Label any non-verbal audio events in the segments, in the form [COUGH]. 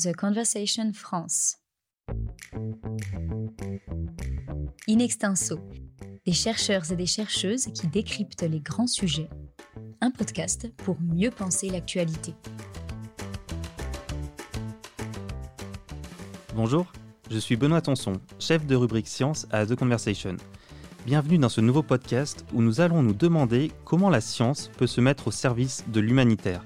The Conversation France. In extenso, des chercheurs et des chercheuses qui décryptent les grands sujets. Un podcast pour mieux penser l'actualité. Bonjour, je suis Benoît Tonson, chef de rubrique science à The Conversation. Bienvenue dans ce nouveau podcast où nous allons nous demander comment la science peut se mettre au service de l'humanitaire.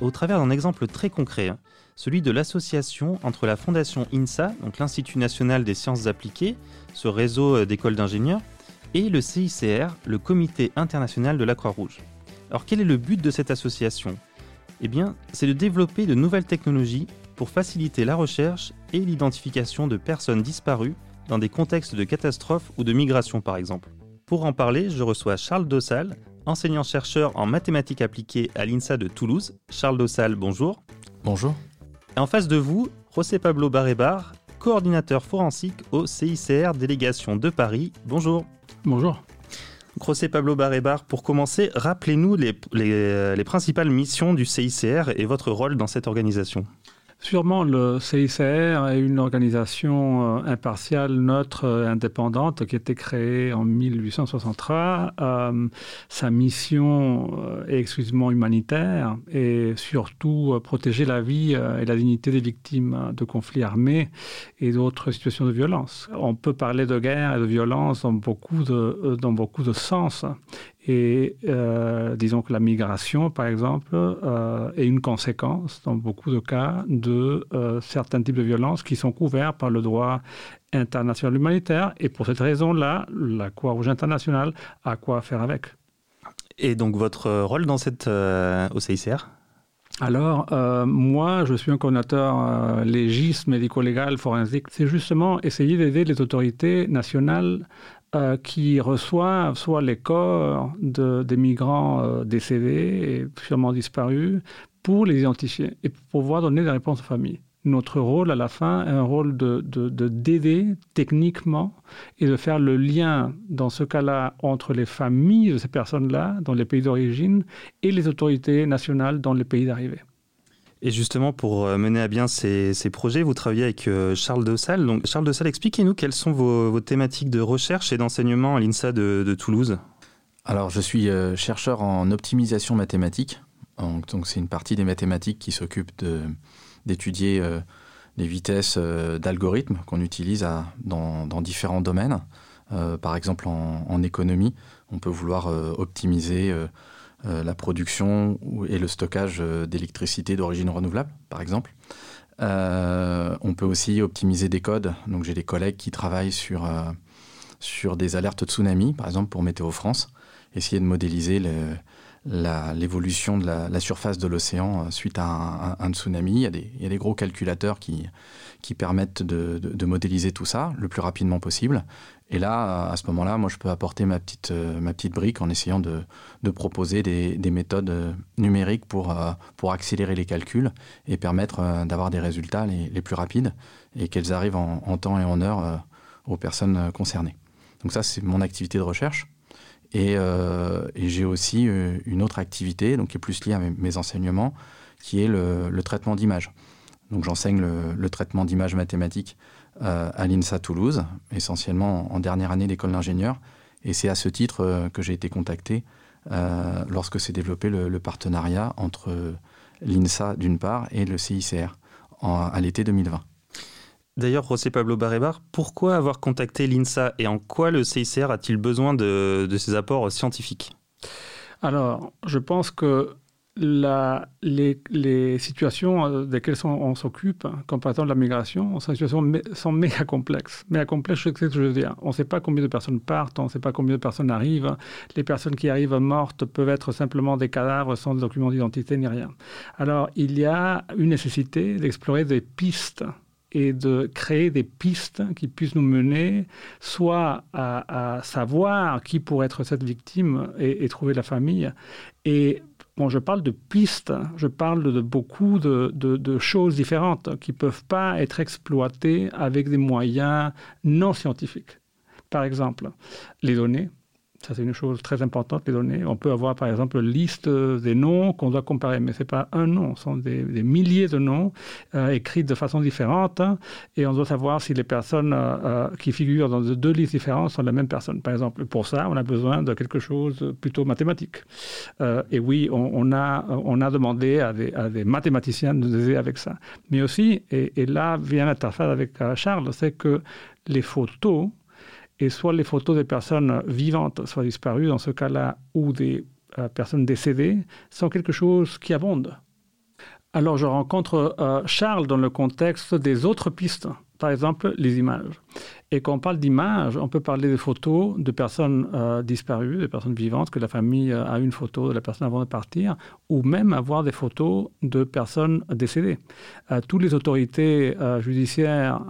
Au travers d'un exemple très concret, hein, celui de l'association entre la fondation INSA, donc l'Institut national des sciences appliquées, ce réseau euh, d'écoles d'ingénieurs, et le CICR, le Comité international de la Croix-Rouge. Alors quel est le but de cette association? Eh bien, c'est de développer de nouvelles technologies pour faciliter la recherche et l'identification de personnes disparues dans des contextes de catastrophe ou de migration par exemple. Pour en parler, je reçois Charles Dossal, enseignant-chercheur en mathématiques appliquées à l'INSA de Toulouse. Charles Dossal, bonjour. Bonjour. Et en face de vous, José Pablo Barrebar, coordinateur forensique au CICR Délégation de Paris. Bonjour. Bonjour. José Pablo Barrebar, pour commencer, rappelez-nous les, les, les principales missions du CICR et votre rôle dans cette organisation. Sûrement, le CICR est une organisation euh, impartiale, neutre, euh, indépendante qui a été créée en 1863. Euh, sa mission est exclusivement humanitaire et surtout protéger la vie et la dignité des victimes de conflits armés et d'autres situations de violence. On peut parler de guerre et de violence dans beaucoup de, dans beaucoup de sens. Et euh, disons que la migration, par exemple, euh, est une conséquence, dans beaucoup de cas, de euh, certains types de violences qui sont couverts par le droit international humanitaire. Et pour cette raison-là, la Croix-Rouge internationale a quoi faire avec. Et donc votre rôle dans cette, au CICR alors, euh, moi, je suis un coordinateur euh, légiste, médico-légal, forensique. C'est justement essayer d'aider les autorités nationales euh, qui reçoivent soit les corps de, des migrants euh, décédés et sûrement disparus pour les identifier et pour pouvoir donner des réponses aux familles. Notre rôle à la fin est un rôle de d'aider techniquement et de faire le lien dans ce cas-là entre les familles de ces personnes-là dans les pays d'origine et les autorités nationales dans les pays d'arrivée. Et justement, pour euh, mener à bien ces, ces projets, vous travaillez avec euh, Charles Dossal. Donc, Charles Dossal, expliquez-nous quelles sont vos, vos thématiques de recherche et d'enseignement à l'INSA de, de Toulouse. Alors, je suis euh, chercheur en optimisation mathématique. Donc, c'est une partie des mathématiques qui s'occupe de, d'étudier les vitesses d'algorithmes qu'on utilise dans, différents domaines. Par exemple, en, économie, on peut vouloir optimiser la production et le stockage euh, d'électricité d'origine renouvelable, par exemple. Euh, on peut aussi optimiser des codes. Donc j'ai des collègues qui travaillent sur, euh, sur des alertes tsunami, par exemple pour Météo France, essayer de modéliser l'évolution de la, surface de l'océan euh, suite à un, un, un, tsunami. Il y, a des, gros calculateurs qui, permettent de modéliser tout ça le plus rapidement possible. Et là, à ce moment-là, moi, je peux apporter ma petite, euh, ma petite brique en essayant de, de proposer des, des méthodes euh, numériques pour, euh, pour accélérer les calculs et permettre d'avoir des résultats les, les, plus rapides et qu'elles arrivent en, temps et en heure aux personnes concernées. Donc ça, c'est mon activité de recherche. Et, j'ai aussi une autre activité donc, qui est plus liée à mes, enseignements, qui est le, traitement d'images. Donc j'enseigne le, le traitement d'images mathématiques à l'INSA Toulouse, essentiellement en dernière année d'école d'ingénieur. Et c'est à ce titre euh, que j'ai été contacté euh, lorsque s'est développé le, le, partenariat entre l'INSA d'une part et le CICR en, à l'été 2020. D'ailleurs, José Pablo Barrebar, pourquoi avoir contacté l'INSA et en quoi le CICR a-t-il besoin de, de ces apports scientifiques? Alors, je pense que les, situations euh, desquelles on, s'occupe, comme par exemple la migration, sont, situations mé, sont méga complexes. Méga complexes, sais ce que je veux dire. On ne sait pas combien de personnes partent, on ne sait pas combien de personnes arrivent. Les personnes qui arrivent mortes peuvent être simplement des cadavres sans document d'identité ni rien. Alors, il y a une nécessité d'explorer des pistes et de créer des pistes qui puissent nous mener soit à, à savoir qui pourrait être cette victime et, et trouver la famille et Je parle de pistes, je parle de beaucoup de choses différentes qui ne peuvent pas être exploitées avec des moyens non scientifiques. Par exemple, les données, Ça, c'est une chose très importante, les données. On peut avoir, par exemple, liste des noms qu'on doit comparer, mais ce n'est pas un nom, ce sont des, milliers de noms euh, écrits de façon différente, hein, et on doit savoir si les personnes euh, euh, qui figurent dans deux listes différentes sont la même personne. Par exemple, pour ça, on a besoin de quelque chose plutôt mathématique. et oui, on, a, on a demandé à des, à des, mathématiciens de nous aider avec ça. Mais aussi, et, et là vient l'interface avec Charles, c'est que les photos et soit les photos des personnes vivantes, soit disparues dans ce cas-là, ou des euh, personnes décédées, sont quelque chose qui abonde. Alors je rencontre euh, Charles dans le contexte des autres pistes, par exemple les images. Et quand on parle d'images, on peut parler de photos de personnes euh, disparues, de personnes vivantes, que la famille euh, a une photo de la personne avant de partir, ou même avoir des photos de personnes décédées. Euh, toutes les autorités judiciaires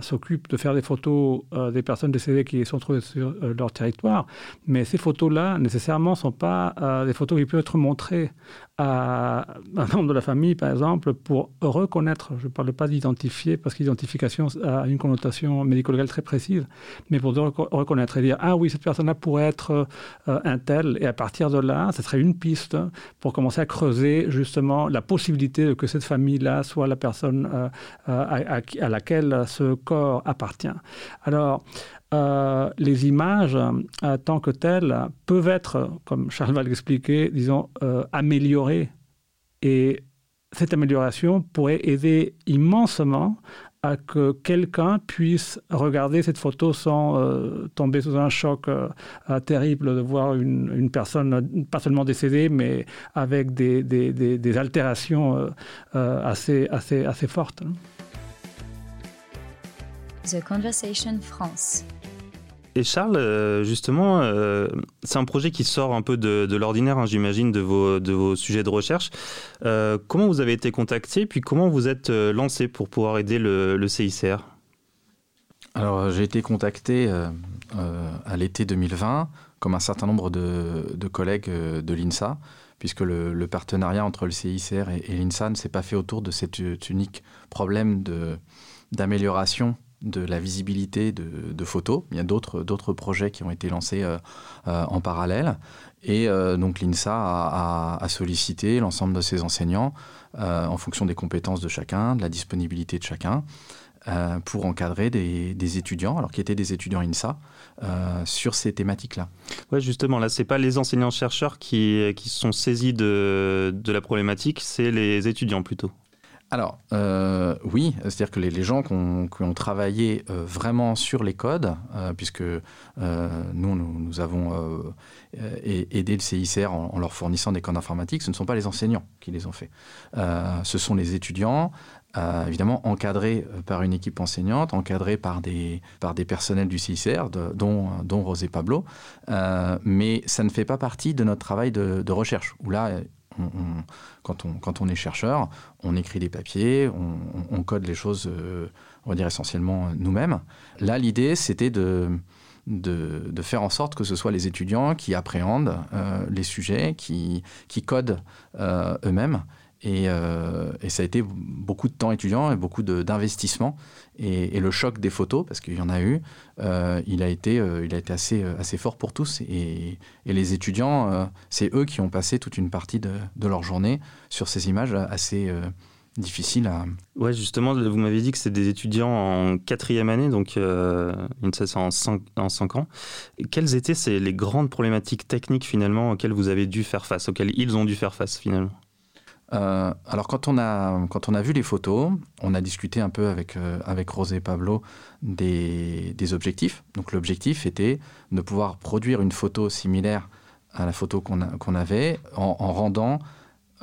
s'occupent de faire des photos des personnes décédées qui sont trouvées sur leur territoire, mais ces photos-là, nécessairement, ne sont pas des photos qui peuvent être montrées à un membre de la famille, par exemple, pour reconnaître, je ne parle pas d'identifier, parce qu'identification a une connotation très précise, mais pour reconnaître et dire ah oui, cette personne-là pourrait être euh, un tel, et à partir de là, ce serait une piste pour commencer à creuser justement la possibilité que cette famille-là soit la personne euh, euh, à, laquelle ce corps appartient. Alors, les images, tant que telles, peuvent être, comme Charles va l'expliquer, disons, améliorées. Et cette amélioration pourrait aider immensement à que quelqu'un puisse regarder cette photo sans euh, tomber sous un choc euh, euh, terrible de voir une, personne pas seulement décédée, mais avec des, des, des, altérations assez, assez, assez fortes. The Conversation France. Et Charles, euh, justement, euh, c'est un projet qui sort un peu de, l'ordinaire, hein, j'imagine, de vos, de vos sujets de recherche. Euh, comment vous avez été contacté, puis comment vous êtes lancé pour pouvoir aider le, CICR Alors, j'ai été contacté à l'été 2020, comme un certain nombre de, collègues de l'INSA, puisque le, partenariat entre le CICR et, et l'INSA ne s'est pas fait autour de cet unique problème d'amélioration de la visibilité de, photos. Il y a d'autres projets qui ont été lancés euh, euh, en parallèle. Et euh, donc l'INSA a, sollicité l'ensemble de ses enseignants en fonction des compétences de chacun, de la disponibilité de chacun. pour encadrer des, étudiants, alors qui étaient des étudiants INSA, sur ces thématiques-là. Oui, justement, là, ce n'est pas les enseignants-chercheurs qui, qui sont saisis de, de la problématique, c'est les étudiants plutôt alors, euh, oui, c'est-à-dire que les, gens qui ont, travaillé euh, vraiment sur les codes, euh, puisque nous, nous, avons aidé le CICR en, leur fournissant des codes informatiques, ce ne sont pas les enseignants qui les ont faits. ce sont les étudiants, évidemment encadrés par une équipe enseignante, encadrés par des, par personnels du CICR, dont, Rosé Pablo, mais ça ne fait pas partie de notre travail de, de recherche, où là, quand, on, quand, on, est chercheur, on écrit des papiers, on, code les choses, euh, on va dire essentiellement nous-mêmes. Là, l'idée, c'était de, de, faire en sorte que ce soit les étudiants qui appréhendent euh, les sujets, qui, qui codent euh, eux-mêmes euh, et, ça a été beaucoup de temps étudiant et beaucoup d'investissement. Et, le choc des photos, parce qu'il y en a eu, euh, il a été, euh, assez, fort pour tous. Et, les étudiants, c'est eux qui ont passé toute une partie de, leur journée sur ces images assez difficiles à... Ouais, justement, vous m'avez dit que c'est des étudiants en quatrième année, donc c'est en cinq, en cinq ans. Quelles étaient les grandes problématiques techniques finalement auxquelles vous avez dû faire face, auxquelles ils ont dû faire face finalement? Euh, alors quand on, a, quand on a vu les photos, on a discuté un peu avec, euh, Rosé Pablo des, des objectifs. Donc l'objectif était de pouvoir produire une photo similaire à la photo qu'on avait en, rendant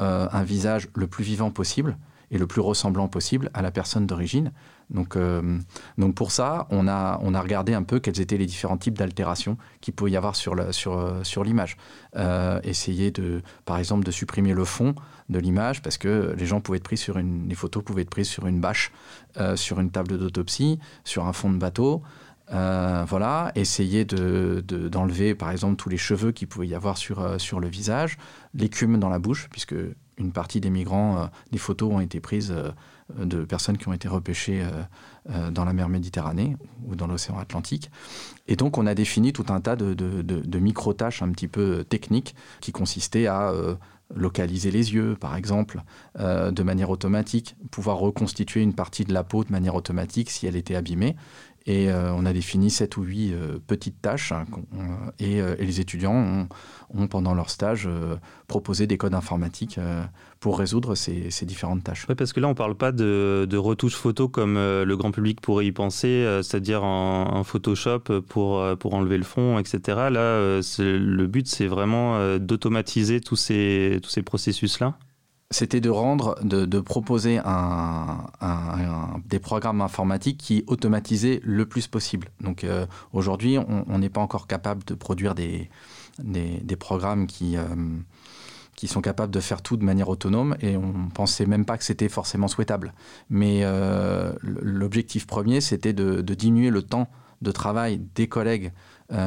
euh, un visage le plus vivant possible et le plus ressemblant possible à la personne d'origine. Donc, euh, donc pour ça, on a, on a regardé un peu quels étaient les différents types d'altérations qu'il pouvait y avoir sur, sur, euh, sur l'image. Euh, essayer de, par exemple, de supprimer le fond de l'image parce que les gens pouvaient être pris sur une, les photos pouvaient être prises sur une bâche, sur une table d'autopsie, sur un fond de bateau. voilà, essayer de, d'enlever par exemple tous les cheveux qu'il pouvait y avoir sur, sur le visage, l'écume dans la bouche, puisque une partie des migrants, des photos ont été prises de personnes qui ont été repêchées dans la mer Méditerranée ou dans l'océan Atlantique. Et donc, on a défini tout un tas de, micro-tâches un petit peu techniques qui consistaient à localiser les yeux, par exemple, euh, de manière automatique, pouvoir reconstituer une partie de la peau de manière automatique si elle était abîmée. Et euh, on a défini sept ou huit euh, petites tâches hein, et, les étudiants ont, pendant leur stage, proposé des codes informatiques pour résoudre ces, différentes tâches. Oui, parce que là, on ne parle pas de, de retouches photo comme le grand public pourrait y penser, c'est-à-dire en, Photoshop pour, pour enlever le fond, etc. Là, le but, c'est vraiment d'automatiser tous ces, tous ces processus-là c'était de rendre, de, proposer des programmes informatiques qui automatisaient le plus possible. Donc euh, aujourd'hui, on n'est pas encore capable de produire des, programmes qui, euh, qui sont capables de faire tout de manière autonome et on pensait même pas que c'était forcément souhaitable. Mais euh, l'objectif premier, c'était de, diminuer le temps de travail des collègues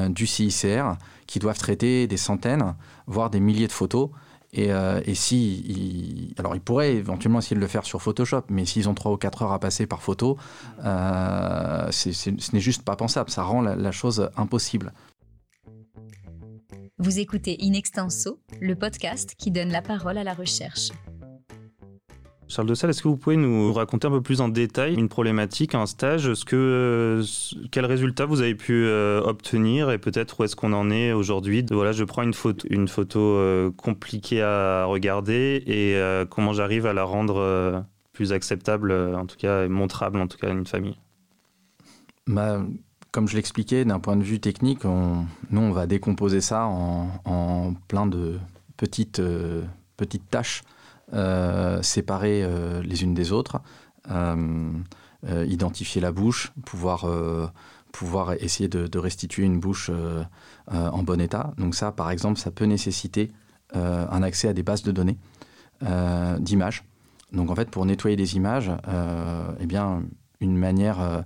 du CICR qui doivent traiter des centaines, voire des milliers de photos euh, et, si, alors ils pourraient éventuellement essayer de le faire sur Photoshop, mais s'ils ont 3 ou 4 heures à passer par photo, euh, ce n'est juste pas pensable. Ça rend la, la chose impossible. Vous écoutez In Extenso, le podcast qui donne la parole à la recherche. Charles de Salle, est-ce que vous pouvez nous raconter un peu plus en détail une problématique, un stage, ce que, quels résultats vous avez pu euh, obtenir et peut-être où est-ce qu'on en est aujourd'hui? Voilà, je prends une photo, une photo euh, compliquée à regarder et euh, comment j'arrive à la rendre plus acceptable, en tout cas montrable, en tout cas à une famille. Bah, comme je l'expliquais, d'un point de vue technique, nous on va décomposer ça en, plein de petites, petites tâches séparer euh, les unes des autres, euh, identifier la bouche, pouvoir pouvoir essayer de, restituer une bouche en bon état. Donc ça, par exemple, ça peut nécessiter un accès à des bases de données d'images. Donc en fait, pour nettoyer des images, eh bien, une manière,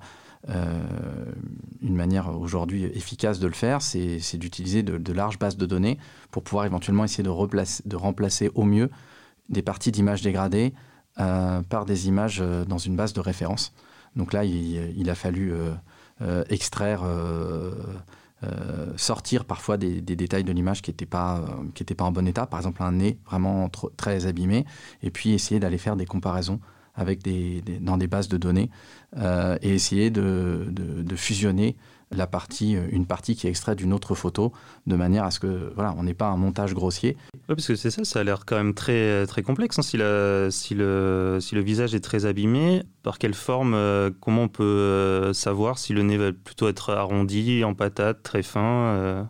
une manière aujourd'hui efficace de le faire, c'est d'utiliser de, larges bases de données pour pouvoir éventuellement essayer de, de remplacer au mieux des parties d'images dégradées euh, par des images euh, dans une base de référence. Donc là, il, a fallu euh, extraire, sortir parfois des, détails de l'image qui n'étaient pas, qui pas en bon état, par exemple un nez vraiment très abîmé, et puis essayer d'aller faire des comparaisons avec des, dans des bases de données et essayer de, de fusionner la partie, euh, une partie qui est extraite d'une autre photo, de manière à ce que voilà, on n'ait pas un montage grossier. Oui, parce que c'est ça, ça a l'air quand même très, très complexe. Hein, si, la, si, le, si le visage est très abîmé, par quelle forme, euh, comment on peut euh, savoir si le nez va plutôt être arrondi, en patate, très fin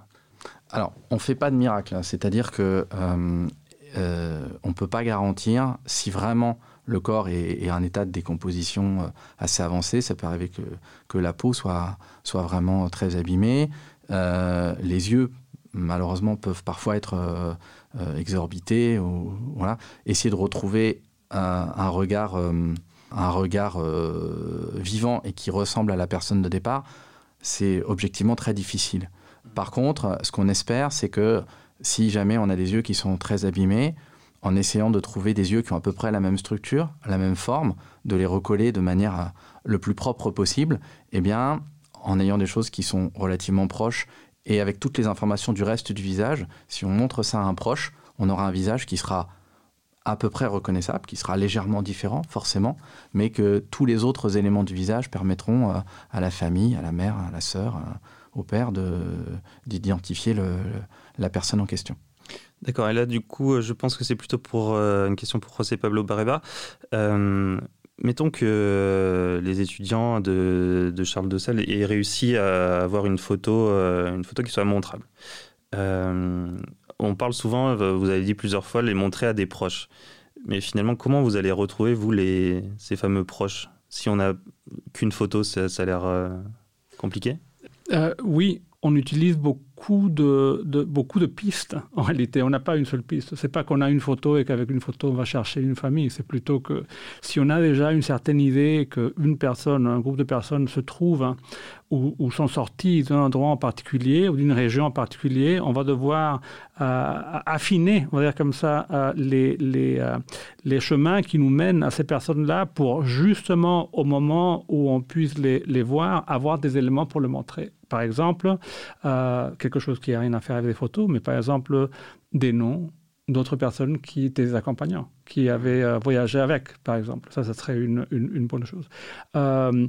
Alors, on ne fait pas de miracle, hein. c'est-à-dire que on ne peut pas garantir si vraiment le corps est, en état de décomposition euh, assez avancé. Ça peut arriver que, que la peau soit, soit vraiment très abîmée. Euh, les yeux, malheureusement, peuvent parfois être euh, exorbités. Voilà. Essayer de retrouver un, regard, un regard vivant et qui ressemble à la personne de départ, c'est objectivement très difficile. Par contre, ce qu'on espère, c'est que si jamais on a des yeux qui sont très abîmés, en essayant de trouver des yeux qui ont à peu près la même structure, la même forme, de les recoller de manière euh, le plus propre possible, eh bien, en ayant des choses qui sont relativement proches et avec toutes les informations du reste du visage, si on montre ça à un proche, on aura un visage qui sera à peu près reconnaissable, qui sera légèrement différent forcément, mais que tous les autres éléments du visage permettront euh, à la famille, à la mère, à la sœur, euh, au père d'identifier la personne en question. D'accord, et là du coup, euh, je pense que c'est plutôt pour euh, une question pour José Pablo Barreba. Euh, mettons que les étudiants de, Charles de Sales aient réussi à avoir une photo, une photo qui soit montrable. on parle souvent, vous avez dit plusieurs fois, les montrer à des proches. Mais finalement, comment vous allez retrouver, vous, les, ces fameux proches? Si on n'a qu'une photo, ça a l'air compliqué? Oui, on utilise beaucoup de, beaucoup de pistes en réalité. On n'a pas une seule piste. C'est pas qu'on a une photo et qu'avec une photo on va chercher une famille. C'est plutôt que si on a déjà une certaine idée qu'une personne, un groupe de personnes se trouve, ou, sont sortis d'un endroit en particulier ou d'une région en particulier, on va devoir affiner, on va dire comme ça, les, les, les chemins qui nous mènent à ces personnes-là pour justement au moment où on puisse les, les voir, avoir des éléments pour le montrer. Par exemple, quelque chose qui n'a rien à faire avec des photos, mais par exemple des noms, d'autres personnes qui étaient des accompagnants, qui avaient euh, voyagé avec, par exemple. Ça, ça serait une, une, bonne chose. Euh,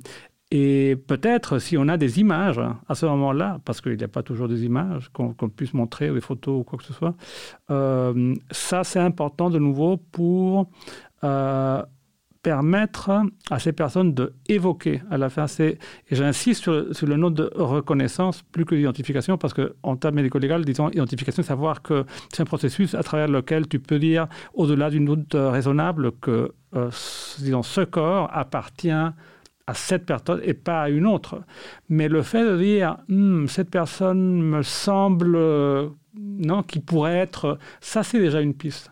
et peut-être si on a des images à ce moment-là, parce qu'il n'y a pas toujours des images qu'on puisse montrer, des photos ou quoi que ce soit, euh, ça c'est important de nouveau pour permettre à ces personnes de évoquer à la fin. J'insiste sur, le nom de reconnaissance plus que d'identification, parce qu'en termes médico-légal, disons identification, savoir que c'est un processus à travers lequel tu peux dire, au-delà d'une doute raisonnable, que euh, disons, ce corps appartient à cette personne et pas à une autre. Mais le fait de dire, hmm, cette personne me semble, euh, non, qui pourrait être, ça c'est déjà une piste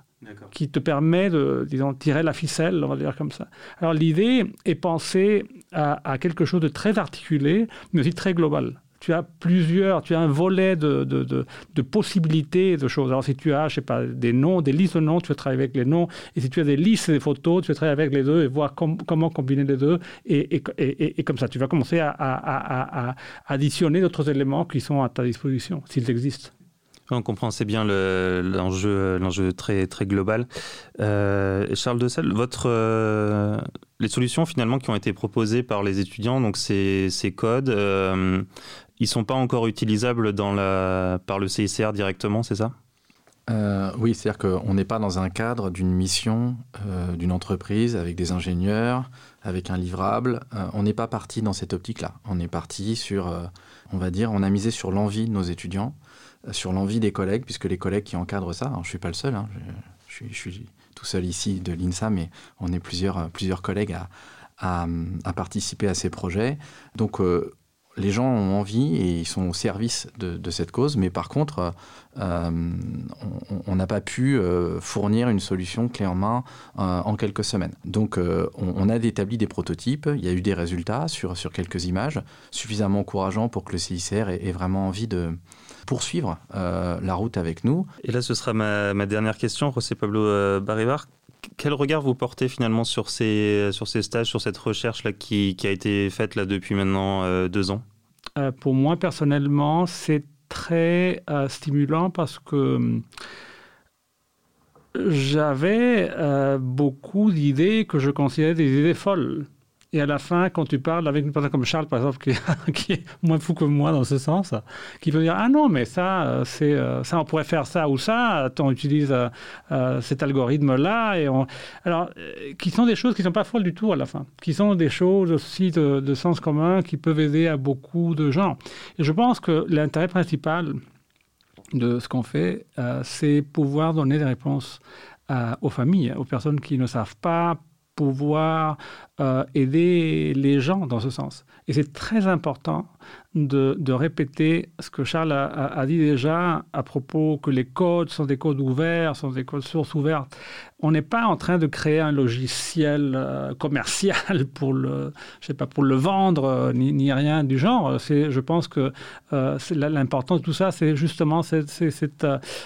qui te permet de disons, tirer la ficelle, on va dire comme ça. Alors l'idée est pensée à, quelque chose de très articulé, mais aussi très global. Tu as plusieurs, tu as un volet de, de, de, possibilités de choses. Alors si tu as, je sais pas, des noms, des listes de noms, tu vas travailler avec les noms. Et si tu as des listes de photos, tu vas travailler avec les deux et voir comment combiner les deux. Et, et, et, comme ça, tu vas commencer à, à, à additionner d'autres éléments qui sont à ta disposition, s'ils existent. On comprend assez bien l'enjeu, l'enjeu très, très global. Euh, Charles Dessel, votre, euh, les solutions finalement qui ont été proposées par les étudiants, donc ces, ces codes, euh, ils sont pas encore utilisables par le CICR directement, c'est ça? Oui, c'est-à-dire qu'on n'est pas dans un cadre d'une mission d'une entreprise avec des ingénieurs, avec un livrable. on n'est pas parti dans cette optique-là. On est parti sur, on va dire, on a misé sur l'envie de nos étudiants sur l'envie des collègues, puisque les collègues qui encadrent ça, je ne suis pas le seul, hein, je, suis, tout seul ici de l'INSA, mais on est plusieurs, collègues à, à, participer à ces projets. Donc, euh, les gens ont envie et ils sont au service de, cette cause, mais par contre, euh, on n'a pas pu euh, fournir une solution clé en main en quelques semaines. Donc, on, a établi des prototypes, il y a eu des résultats sur, quelques images, suffisamment encourageants pour que le CICR ait vraiment envie de, poursuivre euh, la route avec nous. Et là, ce sera ma, dernière question, José Pablo euh, Barivar. Quel regard vous portez finalement sur ces, sur ces stages, sur cette recherche-là qui, qui, a été faite là depuis maintenant euh, deux ans? Pour moi, personnellement, c'est très stimulant parce que j'avais beaucoup d'idées que je considérais des idées folles. Et à la fin, quand tu parles avec une personne comme Charles, par exemple, [LAUGHS] qui, est moins fou que moi dans ce sens, qui peut dire ah non mais ça euh, c'est euh, ça on pourrait faire ça ou ça, on utilise euh, cet algorithme là et on... alors qui sont des choses qui sont pas folles du tout à la fin, qui sont des choses aussi de, de sens commun qui peuvent aider à beaucoup de gens. Et je pense que l'intérêt principal de ce qu'on fait, c'est pouvoir donner des réponses aux familles, aux personnes qui ne savent pas pouvoir euh, aider les gens dans ce sens. Et c'est très important de, répéter ce que Charles a, dit déjà à propos que les codes sont des codes ouverts, sont des codes sources ouvertes on n'est pas en train de créer un logiciel euh, commercial [LAUGHS] pour le, je sais pas, pour le vendre, euh, ni, rien du genre. C'est, je pense que euh, l'important de tout ça, c'est justement cette,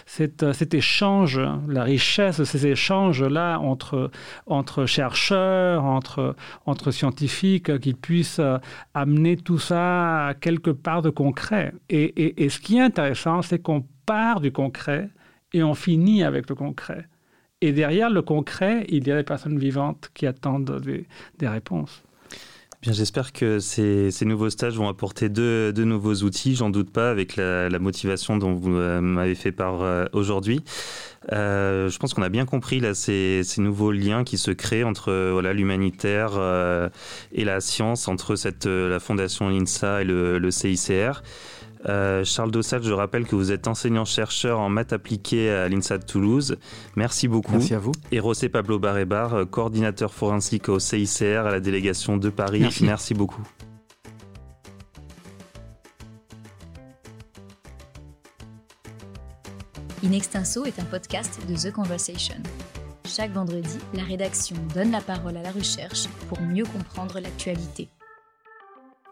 cet échange, la richesse de ces échanges-là entre, chercheurs, entre, entre scientifiques, qui puissent amener tout ça à quelque part de concret. et ce qui est intéressant, c'est qu'on part du concret et on finit avec le concret. Et derrière le concret, il y a des personnes vivantes qui attendent des, réponses. Bien, j'espère que ces, nouveaux stages vont apporter de, nouveaux outils, j'en doute pas, avec la, motivation dont vous euh, m'avez fait part euh, aujourd'hui. Euh, je pense qu'on a bien compris là, ces, nouveaux liens qui se créent entre voilà, l'humanitaire et la science, entre cette, la fondation INSA et le, le CICR. Euh, Charles Dossal, je rappelle que vous êtes enseignant-chercheur en maths appliquées à l'INSA de Toulouse. Merci beaucoup. Merci à vous. Et José Pablo Barébar, euh, coordinateur forensique au CICR à la délégation de Paris. Merci, Merci beaucoup. In Extenso est un podcast de The Conversation. Chaque vendredi, la rédaction donne la parole à la recherche pour mieux comprendre l'actualité.